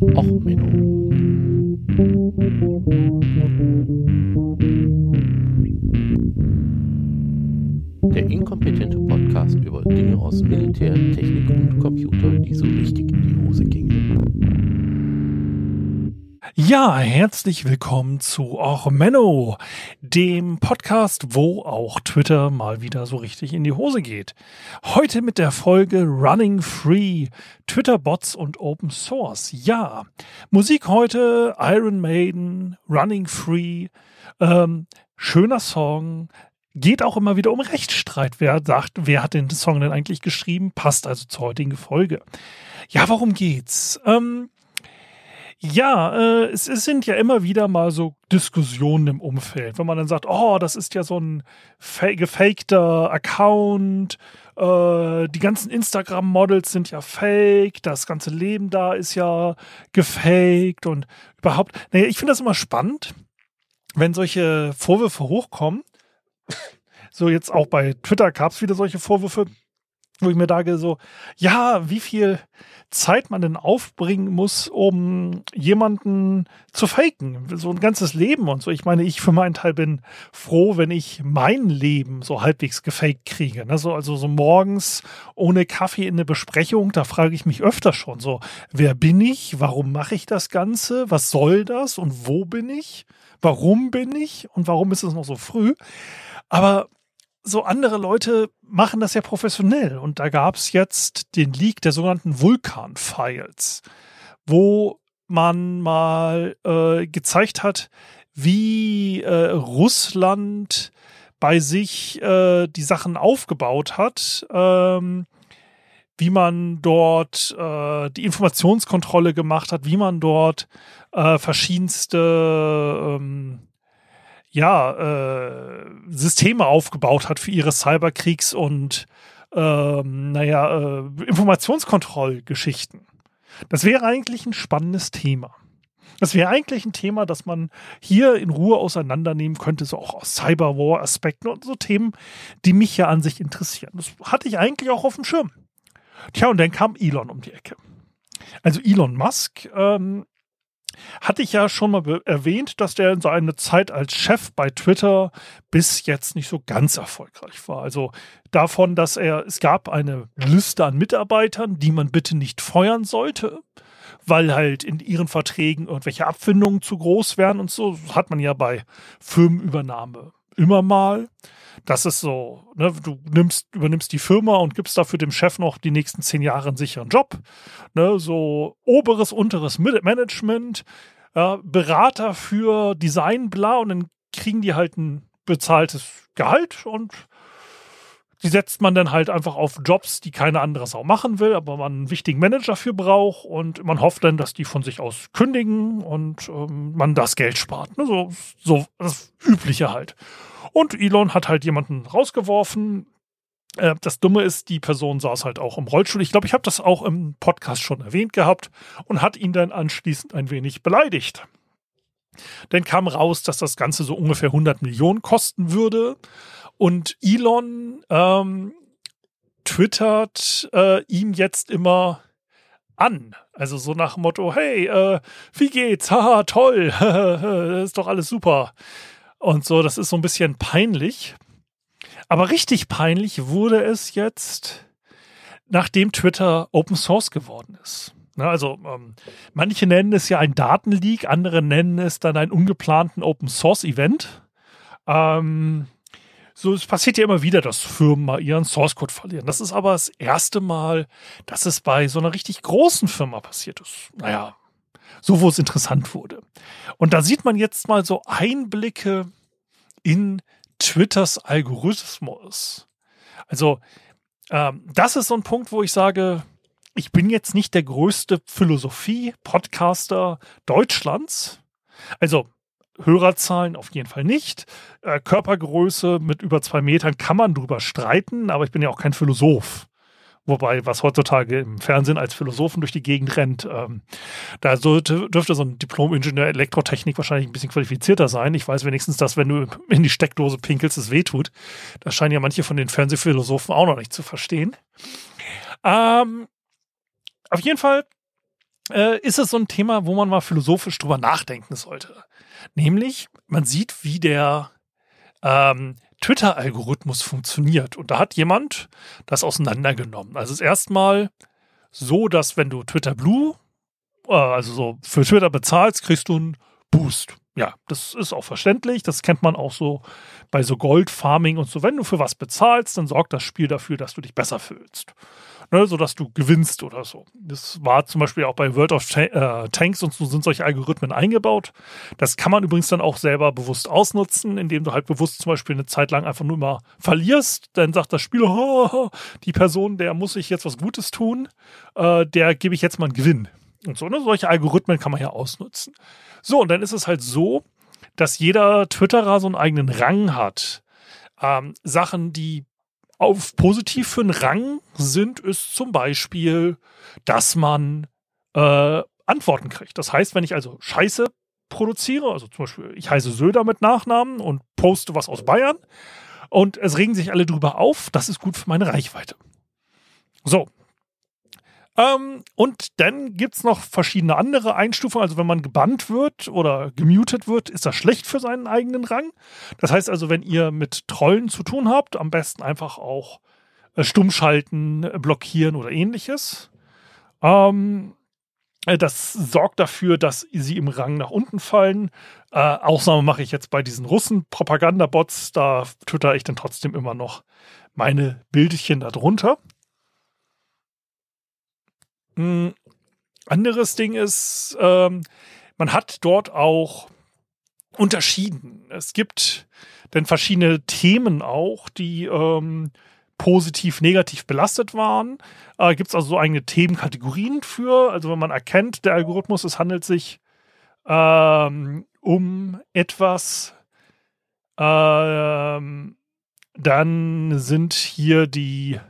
Och, Menno. Der inkompetente Podcast über Dinge aus Militär, Technik und Computer, die so richtig in die Hose gingen. Ja, herzlich willkommen zu Och Menno, dem Podcast, wo auch Twitter mal wieder so richtig in die Hose geht. Heute mit der Folge Running Free, Twitter-Bots und Open Source. Ja, Musik heute, Iron Maiden, Running Free, ähm, schöner Song, geht auch immer wieder um Rechtsstreit. Wer sagt, wer hat den Song denn eigentlich geschrieben? Passt also zur heutigen Folge. Ja, worum geht's? Ähm, ja, äh, es, es sind ja immer wieder mal so Diskussionen im Umfeld, wenn man dann sagt, oh, das ist ja so ein gefakter Account, äh, die ganzen Instagram-Models sind ja fake, das ganze Leben da ist ja gefaked und überhaupt. Naja, ich finde das immer spannend, wenn solche Vorwürfe hochkommen. So jetzt auch bei Twitter gab es wieder solche Vorwürfe, wo ich mir sage so, ja, wie viel Zeit man denn aufbringen muss, um jemanden zu faken. So ein ganzes Leben und so. Ich meine, ich für meinen Teil bin froh, wenn ich mein Leben so halbwegs gefaked kriege. Ne? So, also so morgens ohne Kaffee in eine Besprechung, da frage ich mich öfter schon so, wer bin ich? Warum mache ich das Ganze? Was soll das? Und wo bin ich? Warum bin ich? Und warum ist es noch so früh? Aber so andere Leute machen das ja professionell. Und da gab es jetzt den Leak der sogenannten Vulkan-Files, wo man mal äh, gezeigt hat, wie äh, Russland bei sich äh, die Sachen aufgebaut hat, ähm, wie man dort äh, die Informationskontrolle gemacht hat, wie man dort äh, verschiedenste ähm, ja, äh, Systeme aufgebaut hat für ihre Cyberkriegs- und ähm, naja, äh, Informationskontrollgeschichten. Das wäre eigentlich ein spannendes Thema. Das wäre eigentlich ein Thema, das man hier in Ruhe auseinandernehmen könnte, so auch aus Cyberwar-Aspekten und so Themen, die mich ja an sich interessieren. Das hatte ich eigentlich auch auf dem Schirm. Tja, und dann kam Elon um die Ecke. Also Elon Musk ähm, hatte ich ja schon mal erwähnt, dass der in seiner Zeit als Chef bei Twitter bis jetzt nicht so ganz erfolgreich war. Also davon, dass er, es gab eine Liste an Mitarbeitern, die man bitte nicht feuern sollte, weil halt in ihren Verträgen irgendwelche Abfindungen zu groß wären und so, hat man ja bei Firmenübernahme immer mal. Das ist so, ne, du nimmst, übernimmst die Firma und gibst dafür dem Chef noch die nächsten zehn Jahre einen sicheren Job. Ne, so oberes, unteres Management, äh, Berater für Design, bla, und dann kriegen die halt ein bezahltes Gehalt und die setzt man dann halt einfach auf Jobs, die keine andere Sau machen will, aber man einen wichtigen Manager für braucht und man hofft dann, dass die von sich aus kündigen und ähm, man das Geld spart. Ne? So, so das Übliche halt. Und Elon hat halt jemanden rausgeworfen. Äh, das Dumme ist, die Person saß halt auch im Rollstuhl. Ich glaube, ich habe das auch im Podcast schon erwähnt gehabt und hat ihn dann anschließend ein wenig beleidigt. Dann kam raus, dass das Ganze so ungefähr 100 Millionen kosten würde. Und Elon ähm, twittert äh, ihm jetzt immer an. Also so nach dem Motto, hey, äh, wie geht's? Haha, toll, ist doch alles super und so. Das ist so ein bisschen peinlich. Aber richtig peinlich wurde es jetzt, nachdem Twitter Open Source geworden ist. Ne, also ähm, manche nennen es ja ein Datenleak, andere nennen es dann einen ungeplanten Open Source Event. Ähm, so, es passiert ja immer wieder, dass Firmen mal ihren Source Code verlieren. Das ist aber das erste Mal, dass es bei so einer richtig großen Firma passiert ist. Naja, so wo es interessant wurde. Und da sieht man jetzt mal so Einblicke in Twitters Algorithmus. Also ähm, das ist so ein Punkt, wo ich sage, ich bin jetzt nicht der größte Philosophie-Podcaster Deutschlands. Also Hörerzahlen auf jeden Fall nicht. Äh, Körpergröße mit über zwei Metern kann man drüber streiten, aber ich bin ja auch kein Philosoph. Wobei, was heutzutage im Fernsehen als Philosophen durch die Gegend rennt, ähm, da sollte, dürfte so ein Diplom-Ingenieur Elektrotechnik wahrscheinlich ein bisschen qualifizierter sein. Ich weiß wenigstens, dass wenn du in die Steckdose pinkelst, es wehtut. Das scheinen ja manche von den Fernsehphilosophen auch noch nicht zu verstehen. Ähm, auf jeden Fall äh, ist es so ein Thema, wo man mal philosophisch drüber nachdenken sollte. Nämlich, man sieht, wie der ähm, Twitter-Algorithmus funktioniert. Und da hat jemand das auseinandergenommen. Also es ist erstmal so, dass wenn du Twitter Blue, äh, also so für Twitter bezahlst, kriegst du einen Boost. Ja, das ist auch verständlich. Das kennt man auch so bei so Gold-Farming und so. Wenn du für was bezahlst, dann sorgt das Spiel dafür, dass du dich besser fühlst ne, sodass du gewinnst oder so. Das war zum Beispiel auch bei World of äh, Tanks und so sind solche Algorithmen eingebaut. Das kann man übrigens dann auch selber bewusst ausnutzen, indem du halt bewusst zum Beispiel eine Zeit lang einfach nur mal verlierst. Dann sagt das Spiel, oh, die Person, der muss sich jetzt was Gutes tun, äh, der gebe ich jetzt mal einen Gewinn. Und so, ne? Solche Algorithmen kann man ja ausnutzen. So, und dann ist es halt so, dass jeder Twitterer so einen eigenen Rang hat. Ähm, Sachen, die auf positiv für einen Rang sind, ist zum Beispiel, dass man äh, Antworten kriegt. Das heißt, wenn ich also Scheiße produziere, also zum Beispiel, ich heiße Söder mit Nachnamen und poste was aus Bayern und es regen sich alle drüber auf, das ist gut für meine Reichweite. So, ähm, und dann gibt es noch verschiedene andere Einstufungen. Also wenn man gebannt wird oder gemutet wird, ist das schlecht für seinen eigenen Rang. Das heißt also, wenn ihr mit Trollen zu tun habt, am besten einfach auch äh, stummschalten, äh, blockieren oder ähnliches. Ähm, äh, das sorgt dafür, dass sie im Rang nach unten fallen. Äh, Ausnahme mache ich jetzt bei diesen Russen-Propagandabots. Da twitter ich dann trotzdem immer noch meine Bildchen darunter. Ein anderes Ding ist, ähm, man hat dort auch unterschieden. Es gibt dann verschiedene Themen auch, die ähm, positiv, negativ belastet waren. Äh, gibt es also so eigene Themenkategorien für. Also wenn man erkennt, der Algorithmus, es handelt sich ähm, um etwas, ähm, dann sind hier die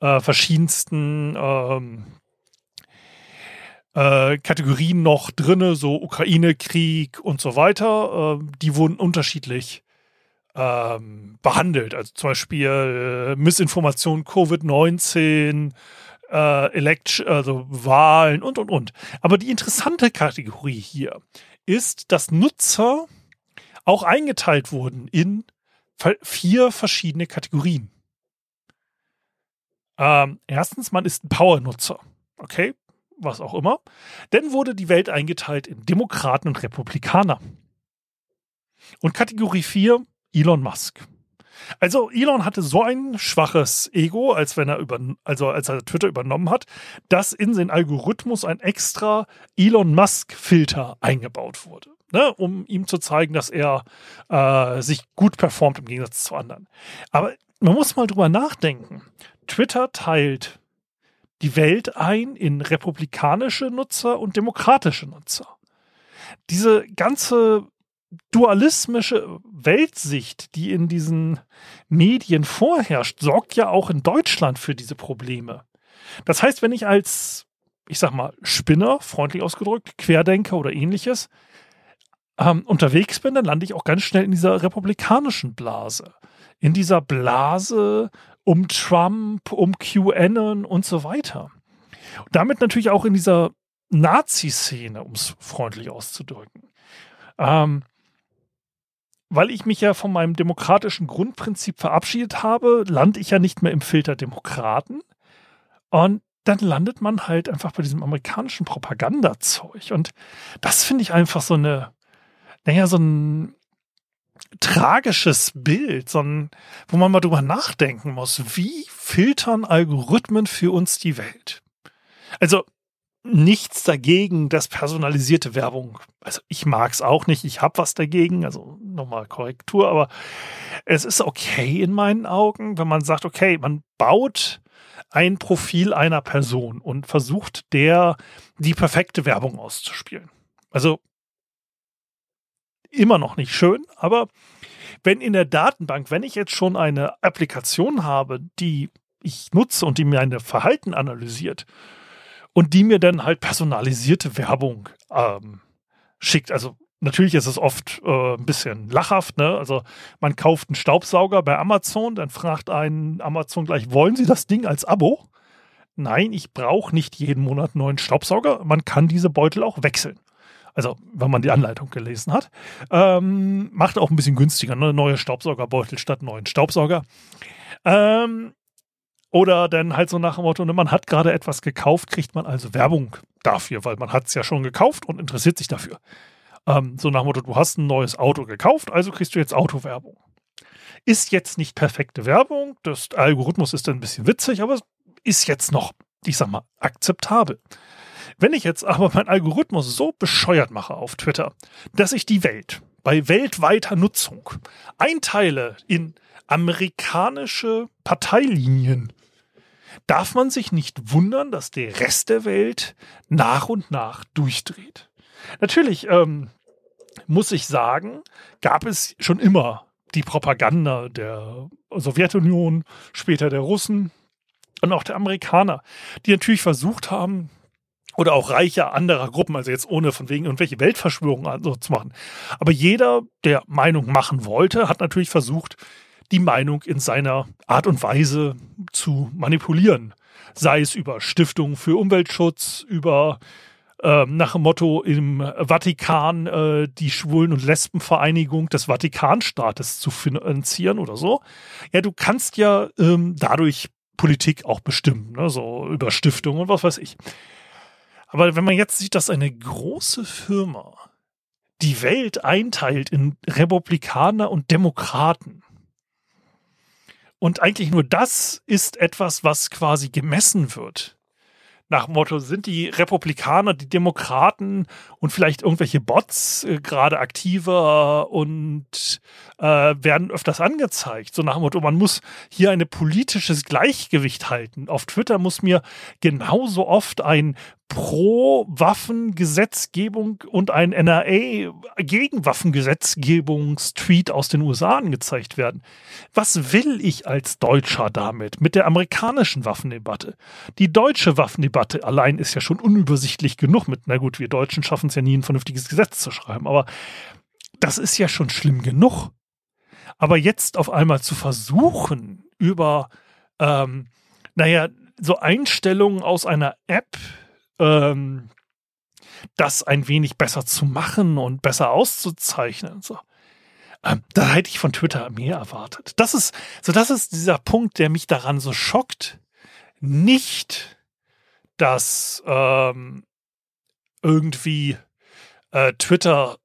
äh, verschiedensten ähm, äh, Kategorien noch drinne, so Ukraine-Krieg und so weiter. Äh, die wurden unterschiedlich ähm, behandelt. Also zum Beispiel äh, Missinformation, Covid-19, äh, Elect also Wahlen und und und. Aber die interessante Kategorie hier ist, dass Nutzer auch eingeteilt wurden in vier verschiedene Kategorien. Ähm, erstens, man ist ein Power-Nutzer. Okay, was auch immer. Dann wurde die Welt eingeteilt in Demokraten und Republikaner. Und Kategorie 4, Elon Musk. Also Elon hatte so ein schwaches Ego, als wenn er über, also als er Twitter übernommen hat, dass in den Algorithmus ein extra Elon Musk Filter eingebaut wurde, ne, um ihm zu zeigen, dass er äh, sich gut performt im Gegensatz zu anderen. Aber man muss mal drüber nachdenken. Twitter teilt die Welt ein in republikanische Nutzer und demokratische Nutzer. Diese ganze dualismische Weltsicht, die in diesen Medien vorherrscht, sorgt ja auch in Deutschland für diese Probleme. Das heißt, wenn ich als, ich sag mal, Spinner, freundlich ausgedrückt, Querdenker oder ähnliches, ähm, unterwegs bin, dann lande ich auch ganz schnell in dieser republikanischen Blase. In dieser Blase um Trump, um QAnon und so weiter. Damit natürlich auch in dieser Nazi-Szene, um es freundlich auszudrücken. Ähm, weil ich mich ja von meinem demokratischen Grundprinzip verabschiedet habe, lande ich ja nicht mehr im Filter Demokraten. Und dann landet man halt einfach bei diesem amerikanischen Propagandazeug. Und das finde ich einfach so eine, naja, so ein tragisches Bild, sondern wo man mal drüber nachdenken muss, wie filtern Algorithmen für uns die Welt? Also nichts dagegen, dass personalisierte Werbung, also ich mag es auch nicht, ich habe was dagegen, also nochmal Korrektur, aber es ist okay in meinen Augen, wenn man sagt, okay, man baut ein Profil einer Person und versucht der die perfekte Werbung auszuspielen. Also immer noch nicht schön, aber wenn in der Datenbank, wenn ich jetzt schon eine Applikation habe, die ich nutze und die mir ein Verhalten analysiert und die mir dann halt personalisierte Werbung ähm, schickt, also Natürlich ist es oft äh, ein bisschen lachhaft. Ne? Also man kauft einen Staubsauger bei Amazon, dann fragt einen Amazon gleich, wollen Sie das Ding als Abo? nein, ich brauche nicht jeden Monat einen neuen Staubsauger. Man kann diese Beutel auch wechseln. Also, wenn man die Anleitung gelesen hat. Ähm, macht auch ein bisschen günstiger, ne? Neue Staubsaugerbeutel statt neuen Staubsauger. Ähm, oder dann halt so nach dem Motto, ne, man hat gerade etwas gekauft, kriegt man also Werbung dafür, weil man hat es ja schon gekauft und interessiert sich dafür. Ähm, so nach dem Motto, du hast ein neues Auto gekauft, also kriegst du jetzt Autowerbung. Ist jetzt nicht perfekte Werbung, das Algorithmus ist dann ein bisschen witzig, aber ist jetzt noch, ich sag mal, akzeptabel. Wenn ich jetzt aber meinen Algorithmus so bescheuert mache auf Twitter, dass ich die Welt bei weltweiter Nutzung einteile in amerikanische Parteilinien, darf man sich nicht wundern, dass der Rest der Welt nach und nach durchdreht. Natürlich ähm, muss ich sagen, gab es schon immer die Propaganda der Sowjetunion, später der Russen und auch der Amerikaner, die natürlich versucht haben, oder auch Reiche anderer Gruppen, also jetzt ohne von wegen irgendwelche Weltverschwörungen also zu machen. Aber jeder, der Meinung machen wollte, hat natürlich versucht, die Meinung in seiner Art und Weise zu manipulieren. Sei es über Stiftungen für Umweltschutz, über äh, nach dem Motto im Vatikan äh, die Schwulen- und Lesbenvereinigung des Vatikanstaates zu finanzieren oder so. Ja, du kannst ja ähm, dadurch Politik auch bestimmen, ne? so über Stiftungen und was weiß ich. Aber wenn man jetzt sieht, dass eine große Firma die Welt einteilt in Republikaner und Demokraten, und eigentlich nur das ist etwas, was quasi gemessen wird nach Motto, sind die Republikaner, die Demokraten und vielleicht irgendwelche Bots äh, gerade aktiver und äh, werden öfters angezeigt. So nach Motto, man muss hier ein politisches Gleichgewicht halten. Auf Twitter muss mir genauso oft ein Pro-Waffengesetzgebung und ein NRA-Gegenwaffengesetzgebungstweet aus den USA angezeigt werden. Was will ich als Deutscher damit? Mit der amerikanischen Waffendebatte. Die deutsche Waffendebatte allein ist ja schon unübersichtlich genug mit, na gut, wir Deutschen schaffen es ja nie, ein vernünftiges Gesetz zu schreiben, aber das ist ja schon schlimm genug. Aber jetzt auf einmal zu versuchen, über, ähm, naja, so Einstellungen aus einer App ähm, das ein wenig besser zu machen und besser auszuzeichnen. So. Ähm, da hätte ich von Twitter mehr erwartet. Das ist, so das ist dieser Punkt, der mich daran so schockt. Nicht, dass ähm, irgendwie äh, Twitter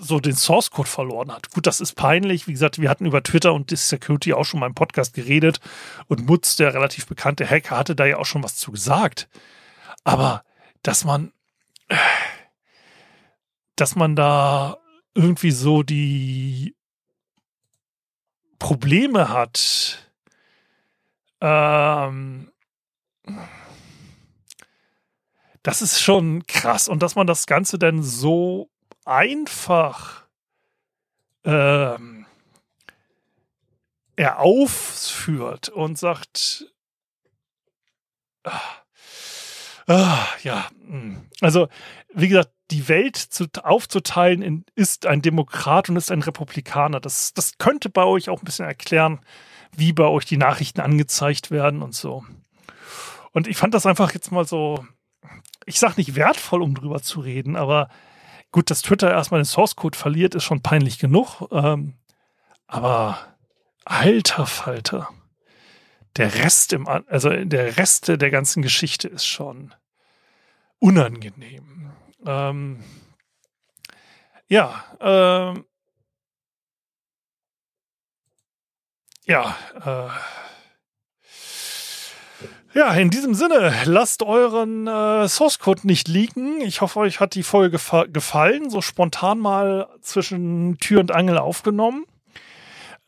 so den Source Code verloren hat. Gut, das ist peinlich. Wie gesagt, wir hatten über Twitter und Security auch schon mal im Podcast geredet und Mutz, der relativ bekannte Hacker, hatte da ja auch schon was zu gesagt. Aber dass man, dass man da irgendwie so die Probleme hat, ähm, das ist schon krass. Und dass man das Ganze dann so einfach ähm, er aufführt und sagt, ah, Ah, ja, hm. also wie gesagt, die Welt zu, aufzuteilen in, ist ein Demokrat und ist ein Republikaner. Das, das könnte bei euch auch ein bisschen erklären, wie bei euch die Nachrichten angezeigt werden und so. Und ich fand das einfach jetzt mal so, ich sag nicht wertvoll, um drüber zu reden, aber gut, dass Twitter erstmal den Source Code verliert, ist schon peinlich genug. Ähm, aber alter Falter der Rest im, also der Rest der ganzen Geschichte ist schon unangenehm. Ähm, ja, ähm, ja, äh, ja, in diesem Sinne, lasst euren äh, Source Code nicht liegen. Ich hoffe, euch hat die Folge gefallen, so spontan mal zwischen Tür und Angel aufgenommen.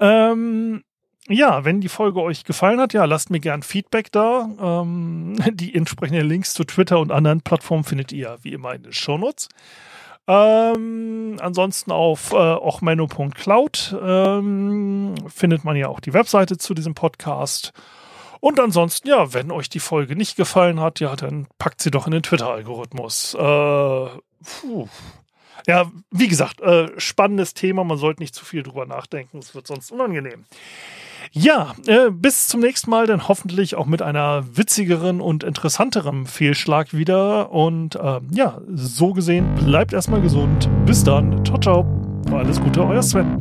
Ähm, ja, wenn die Folge euch gefallen hat, ja, lasst mir gern Feedback da. Ähm, die entsprechenden Links zu Twitter und anderen Plattformen findet ihr wie immer in den Shownotes. Ähm, ansonsten auf äh, ochmenno.cloud ähm, findet man ja auch die Webseite zu diesem Podcast. Und ansonsten, ja, wenn euch die Folge nicht gefallen hat, ja, dann packt sie doch in den Twitter-Algorithmus. Äh, ja, wie gesagt, äh, spannendes Thema. Man sollte nicht zu viel drüber nachdenken. Es wird sonst unangenehm. Ja, äh, bis zum nächsten Mal, dann hoffentlich auch mit einer witzigeren und interessanteren Fehlschlag wieder. Und äh, ja, so gesehen, bleibt erstmal gesund. Bis dann. Ciao, ciao. Alles Gute, euer Sven.